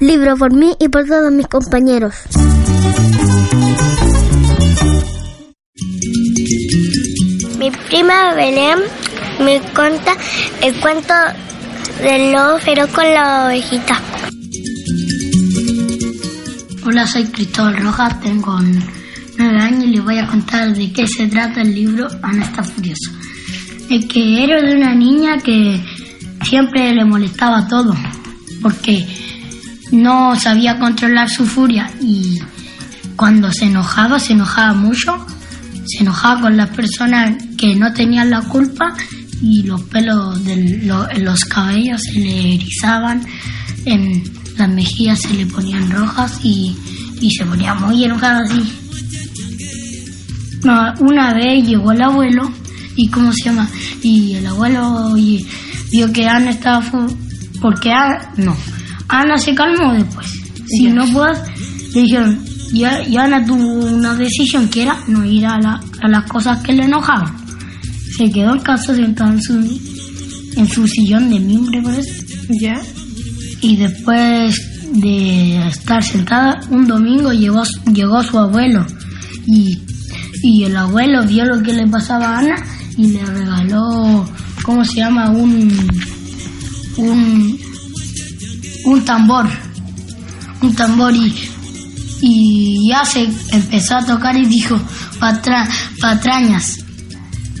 Libro por mí y por todos mis compañeros. Mi prima Belén me cuenta el cuento del lobo feroz con la ovejita. Hola, soy Cristóbal Rojas, tengo nueve años y les voy a contar de qué se trata el libro Ana está furiosa. El que era de una niña que siempre le molestaba todo, porque no sabía controlar su furia y cuando se enojaba, se enojaba mucho, se enojaba con las personas que no tenían la culpa y los pelos de los cabellos se le erizaban, en las mejillas se le ponían rojas y, se ponía muy enojada así. Una vez llegó el abuelo y ¿cómo se llama? Y el abuelo vio que Ana estaba... Porque Ana, no, Ana se calmó después. Si no puede, le dijeron, y, Ana tuvo una decisión que era no ir a, las cosas que le enojaban. Se quedó en casa sentado en su, en su sillón de mimbre, parece. Ya. Y después de estar sentada, un domingo llegó, llegó su abuelo. Y, y el abuelo vio lo que le pasaba a Ana y le regaló, ¿cómo se llama? Un, un, un tambor. Un tambor y, y ya se empezó a tocar y dijo, Patra, patrañas,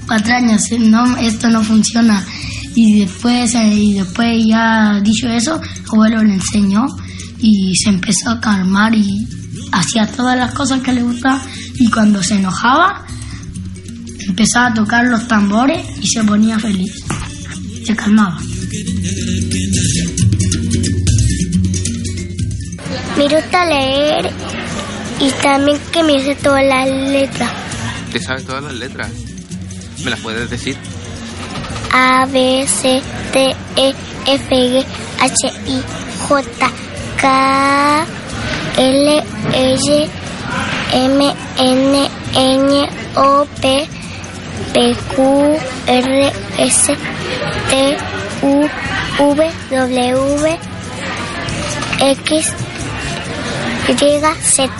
patrañas, no, esto no funciona. Y después, eh, y después ya dicho eso, abuelo le enseñó y se empezó a calmar y hacía todas las cosas que le gustaban y cuando se enojaba empezaba a tocar los tambores y se ponía feliz, se calmaba. Me gusta leer y también que me sé todas las letras. ¿Te sabes todas las letras? ¿Me las puedes decir? A, B, C, D, E, F, G, H, I, J, K, L, L, M, N, N, O, P, P, Q, R, S, T, U, V, W, X, Z.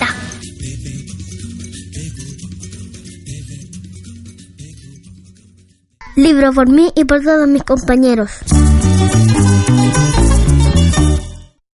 Libro por mí y por todos mis compañeros.